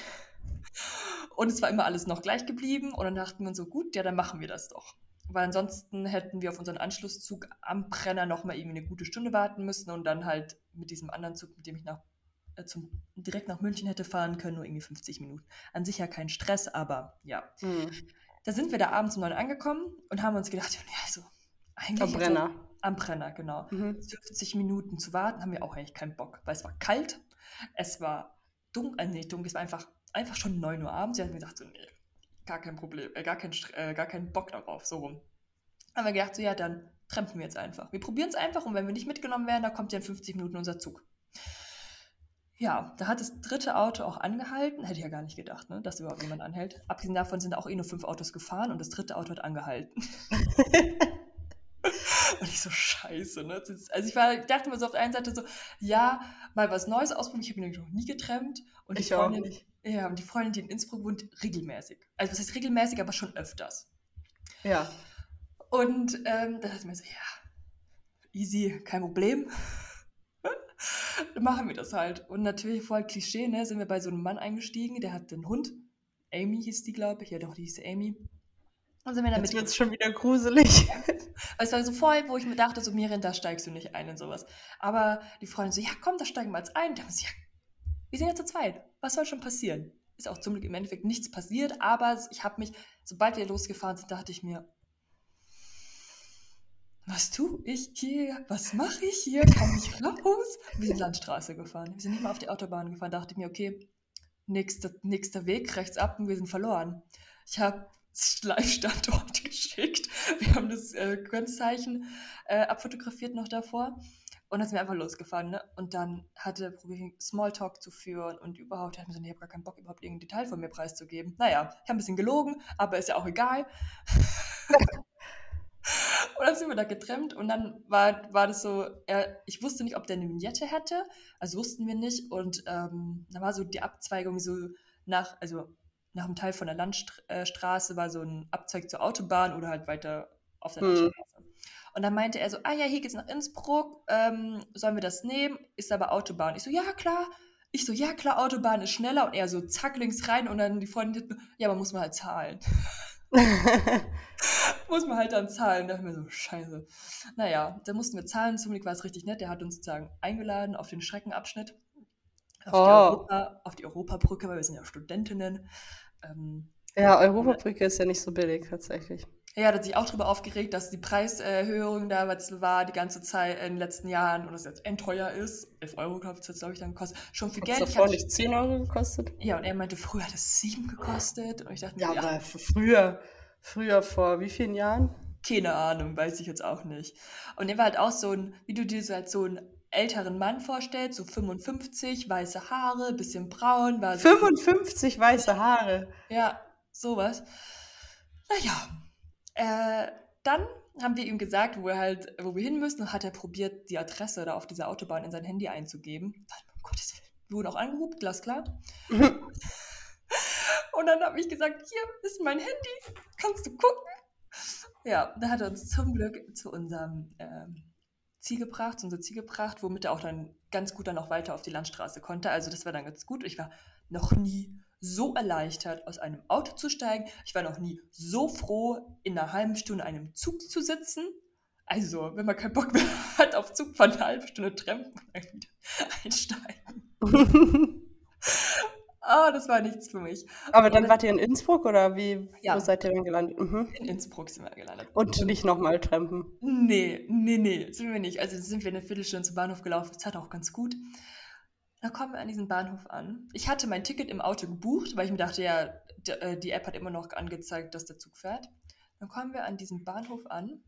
und es war immer alles noch gleich geblieben und dann dachten wir so, gut, ja, dann machen wir das doch weil ansonsten hätten wir auf unseren Anschlusszug am Brenner nochmal irgendwie eine gute Stunde warten müssen und dann halt mit diesem anderen Zug, mit dem ich nach, äh, zum, direkt nach München hätte fahren können, nur irgendwie 50 Minuten. An sich ja kein Stress, aber ja. Mhm. Da sind wir da abends um neun angekommen und haben uns gedacht, ja, also eigentlich. Am Brenner. Am Brenner, genau. Mhm. 50 Minuten zu warten, haben wir auch eigentlich keinen Bock, weil es war kalt, es war dunkel, äh, nee, dunkel, es war einfach, einfach schon 9 Uhr abends. Wir hatten gesagt, so, nee, gar kein Problem, äh, gar, kein, äh, gar keinen Bock darauf, so rum. Haben wir gedacht, so ja, dann trampen wir jetzt einfach. Wir probieren es einfach und wenn wir nicht mitgenommen werden, dann kommt ja in 50 Minuten unser Zug. Ja, da hat das dritte Auto auch angehalten. Hätte ich ja gar nicht gedacht, ne, dass überhaupt jemand anhält. Abgesehen davon sind auch eh nur fünf Autos gefahren und das dritte Auto hat angehalten. und ich so, scheiße, ne? Also ich war, dachte mir so auf der einen Seite so, ja, mal was Neues ausprobieren. Ich habe mich noch nie getrennt. Und ich auch nicht. Ja, und die Freundin, die in Innsbruck wohnt, regelmäßig. Also was heißt regelmäßig, aber schon öfters. Ja. Und ähm, da dachte ich mir so, ja, easy, kein Problem. Dann machen wir das halt. Und natürlich voll Klischee, ne, sind wir bei so einem Mann eingestiegen, der hat einen Hund. Amy hieß die, glaube ich. Ja, doch, die hieß Amy. Und sind wir damit. Jetzt wird schon wieder gruselig. es war so voll, wo ich mir dachte, so Miriam, da steigst du nicht ein und sowas. Aber die Freundin so, ja komm, da steigen wir jetzt ein. Da haben sie, ja, wir sind ja zu zweit. Was soll schon passieren? Ist auch zum Glück im Endeffekt nichts passiert, aber ich habe mich, sobald wir losgefahren sind, dachte ich mir, was tue ich hier? Was mache ich hier? Kann ich raus? Wir sind Landstraße gefahren. Wir sind nicht mal auf die Autobahn gefahren. Da dachte ich mir, okay, nächster, nächster Weg, rechts ab und wir sind verloren. Ich habe Live-Standort geschickt. Wir haben das äh, Grenzeichen äh, abfotografiert noch davor. Und dann sind wir einfach losgefahren, ne? Und dann hatte probiert, Smalltalk zu führen und überhaupt, hat mir so, ich habe gar keinen Bock, überhaupt irgendein Detail von mir preiszugeben. Naja, ich habe ein bisschen gelogen, aber ist ja auch egal. und dann sind wir da getrennt und dann war, war das so, er, ich wusste nicht, ob der eine Vignette hätte, also wussten wir nicht. Und ähm, da war so die Abzweigung so nach, also nach einem Teil von der Landstraße war so ein Abzweig zur Autobahn oder halt weiter auf der Hm. Landstraße. Und dann meinte er so, ah ja, hier geht's nach Innsbruck, ähm, sollen wir das nehmen? Ist aber Autobahn. Ich so, ja klar. Ich so, ja klar, Autobahn ist schneller. Und er so, zack, links rein. Und dann die Freundin, ja, aber muss man halt zahlen. muss man halt dann zahlen. Da dachte ich mir so, scheiße. Naja, dann mussten wir zahlen. Zum Glück war es richtig nett. Der hat uns sozusagen eingeladen auf den Schreckenabschnitt. Auf, die, Oh. Europa, auf die Europabrücke, weil wir sind ja Studentinnen. Ähm, ja, Europabrücke ist ja nicht so billig tatsächlich. ja, da hat sich auch darüber aufgeregt, dass die Preiserhöhung da was war die ganze Zeit in den letzten Jahren und es jetzt endteuer ist. 11 Euro, glaube ich, hat glaube ich, dann gekostet. Schon viel Hat Geld. es Ich davor nicht 10 Euro gekostet? ja, und er meinte, früher hat es 7 gekostet. Und ich dachte Ja, ja, aber früher, früher vor wie vielen Jahren? keine Ahnung, weiß ich jetzt auch nicht. Und er war halt auch so ein, wie du dir so halt so einen älteren Mann vorstellst, so 55, weiße Haare, bisschen braun, war so 55 weiße Haare. Ja, sowas. Naja, äh, dann haben wir ihm gesagt, wo, er halt, wo wir hin müssen, und hat er probiert, die Adresse da auf dieser Autobahn in sein Handy einzugeben. Dann, um Gottes Willen, wir wurden auch angehupt, glasklar. Und dann habe ich gesagt, hier ist mein Handy, kannst du gucken? Ja, dann hat er uns zum Glück zu unserem ähm, Ziel gebracht, zu unserem Ziel gebracht, womit er auch dann ganz gut dann auch weiter auf die Landstraße konnte. Also das war dann ganz gut. Ich war noch nie so erleichtert, aus einem Auto zu steigen. Ich war noch nie so froh, in einer halben Stunde in einem Zug zu sitzen. Also, wenn man keinen Bock mehr hat auf Zug, fahren eine halbe Stunde wieder einsteigen. Ah, das war nichts für mich. Aber dann wart ihr in Innsbruck oder wie? Ja. Wo seid ihr dann gelandet? Mhm. In Innsbruck sind wir gelandet. Und nicht nochmal trampen. Nee, nee, nee, sind wir nicht. Also sind wir eine Viertelstunde zum Bahnhof gelaufen. Das hat auch ganz gut. Dann kommen wir an diesen Bahnhof an. Ich hatte mein Ticket im Auto gebucht, weil ich mir dachte, ja, äh, die App hat immer noch angezeigt, dass der Zug fährt. Dann kommen wir an diesen Bahnhof an.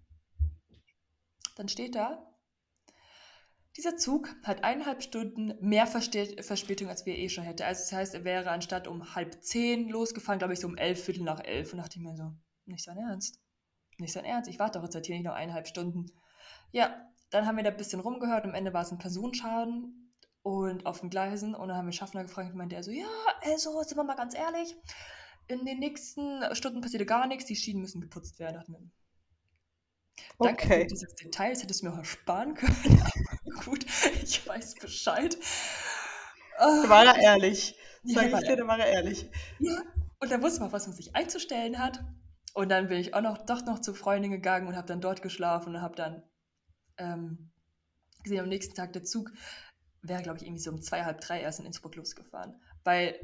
Dann steht da, dieser Zug hat eineinhalb Stunden mehr Verspätung, als wir eh schon hätte. Also das heißt, er wäre anstatt um halb zehn losgefahren, glaube ich, so um elf, Viertel nach elf. Und dachte ich mir so, nicht sein Ernst. Nicht sein Ernst. Ich warte doch jetzt halt hier nicht noch eineinhalb Stunden. Ja, dann haben wir da ein bisschen rumgehört. Am Ende war es ein Personenschaden und auf den Gleisen. Und dann haben wir Schaffner gefragt und meinte er so, ja, also, sind wir mal ganz ehrlich, in den nächsten Stunden passierte gar nichts. Die Schienen müssen geputzt werden. Dachten wir, Danke für Okay. dieses Detail, das hättest du mir auch ersparen können. Aber gut, ich weiß Bescheid. War er ehrlich. Ja, Sag war ich dir, da war er ehrlich. ja. Und dann wusste man, was man sich einzustellen hat. Und dann bin ich auch noch, doch noch zur Freundin gegangen und habe dann dort geschlafen und habe dann ähm, gesehen, am nächsten Tag der Zug wäre, glaube ich, irgendwie so um zwei, halb drei erst in Innsbruck losgefahren. Weil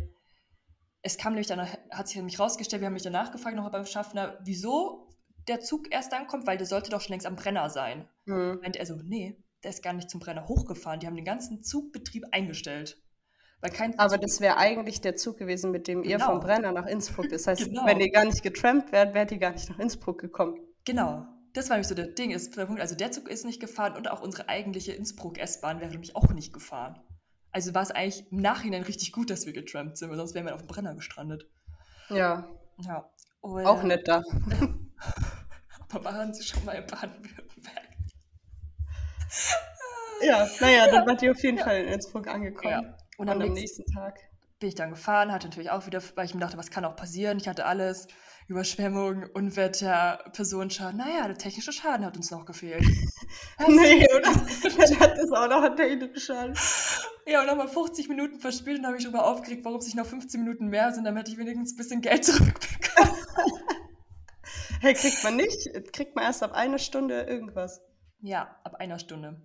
es kam nämlich dann, hat sich nämlich rausgestellt, wir haben mich danach gefragt, noch beim Schaffner, wieso der Zug erst dann kommt, weil der sollte doch schon längst am Brenner sein. Hm. meinte er so, nee, der ist gar nicht zum Brenner hochgefahren. Die haben den ganzen Zugbetrieb eingestellt. Aber das wäre eigentlich der Zug gewesen, mit dem ihr Genau. vom Brenner nach Innsbruck. Das heißt, Genau. wenn ihr gar nicht getrampt wärt, wärt ihr gar nicht nach Innsbruck gekommen. Genau. Das war nämlich so der Ding, ist der Punkt. Also der Zug ist nicht gefahren und auch unsere eigentliche Innsbruck-S-Bahn wäre nämlich auch nicht gefahren. Also war es eigentlich im Nachhinein richtig gut, dass wir getrampt sind, weil sonst wären wir auf dem Brenner gestrandet. Ja, Ja. Und, auch nett da. Aber waren Sie schon mal in Baden-Württemberg? Ja, naja, dann wart ihr auf jeden Fall in Innsbruck angekommen. Ja. Und Und am am nächsten Tag. bin ich dann gefahren, hatte natürlich auch wieder, weil ich mir dachte, was kann auch passieren? Ich hatte alles, Überschwemmung, Unwetter, Personenschaden. Naja, der technische Schaden hat uns noch gefehlt. Nee, oder? Dann hat das auch noch einen technischen Schaden. Ja, und nochmal 50 Minuten verspielt und habe ich darüber aufgeregt, warum es nicht noch 15 Minuten mehr sind, damit ich wenigstens ein bisschen Geld zurückbekomme. Hey, kriegt man nicht? Kriegt man erst ab einer Stunde irgendwas. Ja, ab einer Stunde.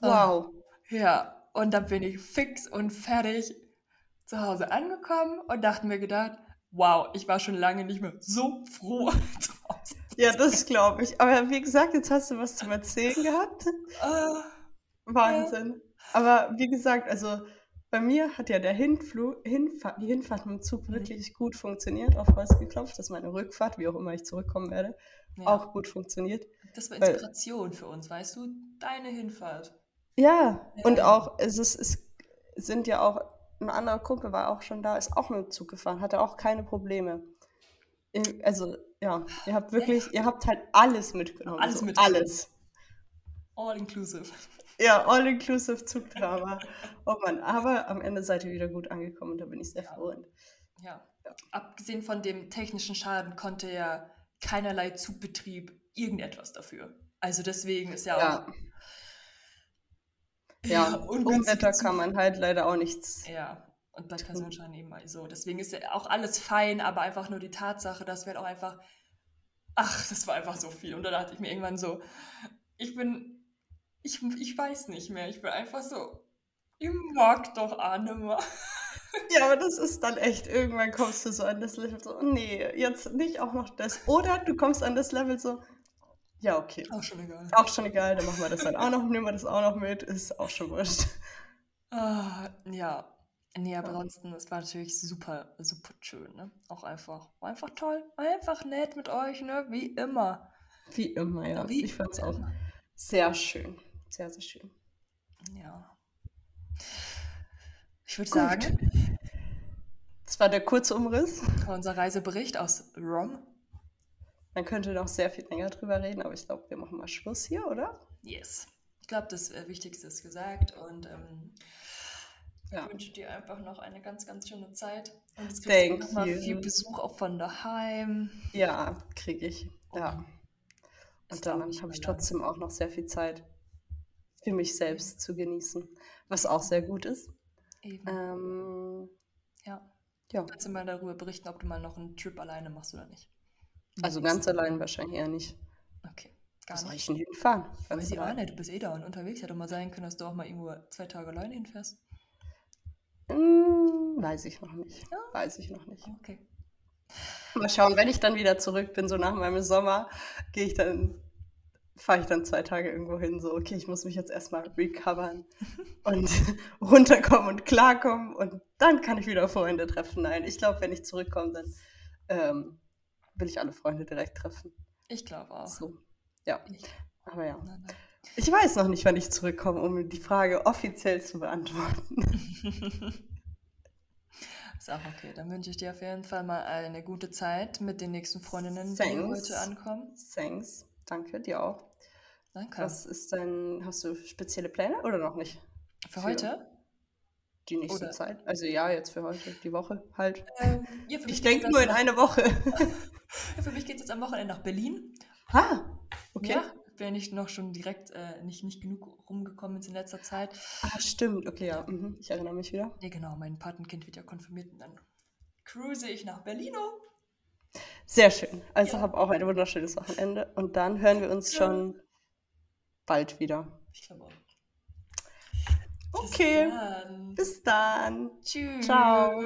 Wow. Ja, und dann bin ich fix und fertig zu Hause angekommen und dachte mir gedacht, wow, ich war schon lange nicht mehr so froh zu Hause. Ja, das glaube ich. Aber wie gesagt, jetzt hast du was zum Erzählen gehabt. Ah, Wahnsinn. Aber wie gesagt, also bei mir hat ja der Hinflug, Hinfahrt, die Hinfahrt mit dem Zug Mhm. wirklich gut funktioniert, auf Holz geklopft, dass meine Rückfahrt, wie auch immer ich zurückkommen werde, ja, auch gut funktioniert. Das war weil- Inspiration für uns, weißt du? Deine Hinfahrt. Ja, und Ja. auch, es, ist, es sind ja auch, ein anderer Kumpel war auch schon da, ist auch mit dem Zug gefahren, hatte auch keine Probleme. Also, ja, ihr habt wirklich, ihr habt halt alles mitgenommen. Alles so mitgenommen. Alles. All inclusive. Ja, all-inclusive Zugdrama. Oh Mann, aber am Ende seid ihr wieder gut angekommen und da bin ich sehr froh. Und Ja. abgesehen von dem technischen Schaden konnte ja keinerlei Zugbetrieb irgendetwas dafür. Also deswegen ist ja, Ja, auch ja, ungünstige Unwetter kann man halt leider auch nichts Ja, und bei. Personenschein eben mal so. Deswegen ist ja auch alles fein, aber einfach nur die Tatsache, dass wir halt auch einfach, ach, das war einfach so viel. Und da dachte ich mir irgendwann so, ich bin, ich, ich weiß nicht mehr, ich bin einfach so, ich mag doch Anne Ja, aber das ist dann echt, irgendwann kommst du so an das Level so, nee, jetzt nicht auch noch das. Oder du kommst an das Level so, ja, okay. Auch schon egal. Auch schon egal, dann machen wir das dann auch noch, nehmen wir das auch noch mit, ist auch schon wurscht. Ah, ja. Nee, aber Ja. ansonsten, es war natürlich super, super schön, ne? Auch einfach, war einfach toll, einfach nett mit euch, ne? Wie immer. Wie immer, ja. Wie Ich fand's auch immer. sehr schön. Sehr, sehr schön. Ja. Ich würde sagen, Das war der kurze Umriss. unser Reisebericht aus Rom. Man könnte noch sehr viel länger drüber reden, aber ich glaube, wir machen mal Schluss hier, oder? Yes. Ich glaube, das äh, Wichtigste ist gesagt und ähm, Ja. ich wünsche dir einfach noch eine ganz, ganz schöne Zeit. Und du Thank nochmal viel Besuch auch von daheim. Ja, kriege ich. Ja. Es Und dann habe ich trotzdem auch noch sehr viel Zeit für mich selbst zu genießen, was auch sehr gut ist. Eben. Ähm, ja. ja, Kannst du mal darüber berichten, ob du mal noch einen Trip alleine machst oder nicht? Also ganz allein wahrscheinlich eher nicht. Okay. Gar Was soll ich denn hinfahren? Ganz Weiß ich auch allein. nicht, du bist eh dauernd unterwegs. Hätte mal sein können, dass du auch mal irgendwo zwei Tage alleine hinfährst. Hm, weiß ich noch nicht. Ja. Weiß ich noch nicht. Okay. Mal schauen, wenn ich dann wieder zurück bin, so nach meinem Sommer, gehe ich dann, fahre ich dann zwei Tage irgendwo hin, so, okay, ich muss mich jetzt erstmal recovern und runterkommen und klarkommen und dann kann ich wieder Freunde treffen. Nein, ich glaube, wenn ich zurückkomme, dann ähm, will ich alle Freunde direkt treffen. Ich glaube auch. So, ja. Ich, Aber ja. nein, nein. Ich weiß noch nicht, wann ich zurückkomme, um die Frage offiziell zu beantworten. Ist auch okay. Dann wünsche ich dir auf jeden Fall mal eine gute Zeit mit den nächsten Freundinnen, die Thanks. heute ankommen. Thanks. Danke, dir auch. Danke. Was ist dein, hast du spezielle Pläne oder noch nicht? Für für- heute? Die nächste Oder- Zeit? Also ja, jetzt für heute, die Woche halt. Ähm, ja, Ich denke nur in eine Woche. Ja, für mich geht es jetzt am Wochenende nach Berlin. ah, okay. Ja, bin ich noch schon direkt äh, nicht, nicht genug rumgekommen jetzt in letzter Zeit. Ah, stimmt. Okay, ja. Mhm. Ich erinnere mich wieder. Ja, genau, mein Patenkind wird ja konfirmiert und dann cruise ich nach Berlino. Sehr schön. Also Ja. hab auch ein wunderschönes Wochenende. Und dann hören wir uns Ja. schon bald wieder. Ich glaube auch. Okay. Bis dann. Bis dann. Tschüss. Ciao.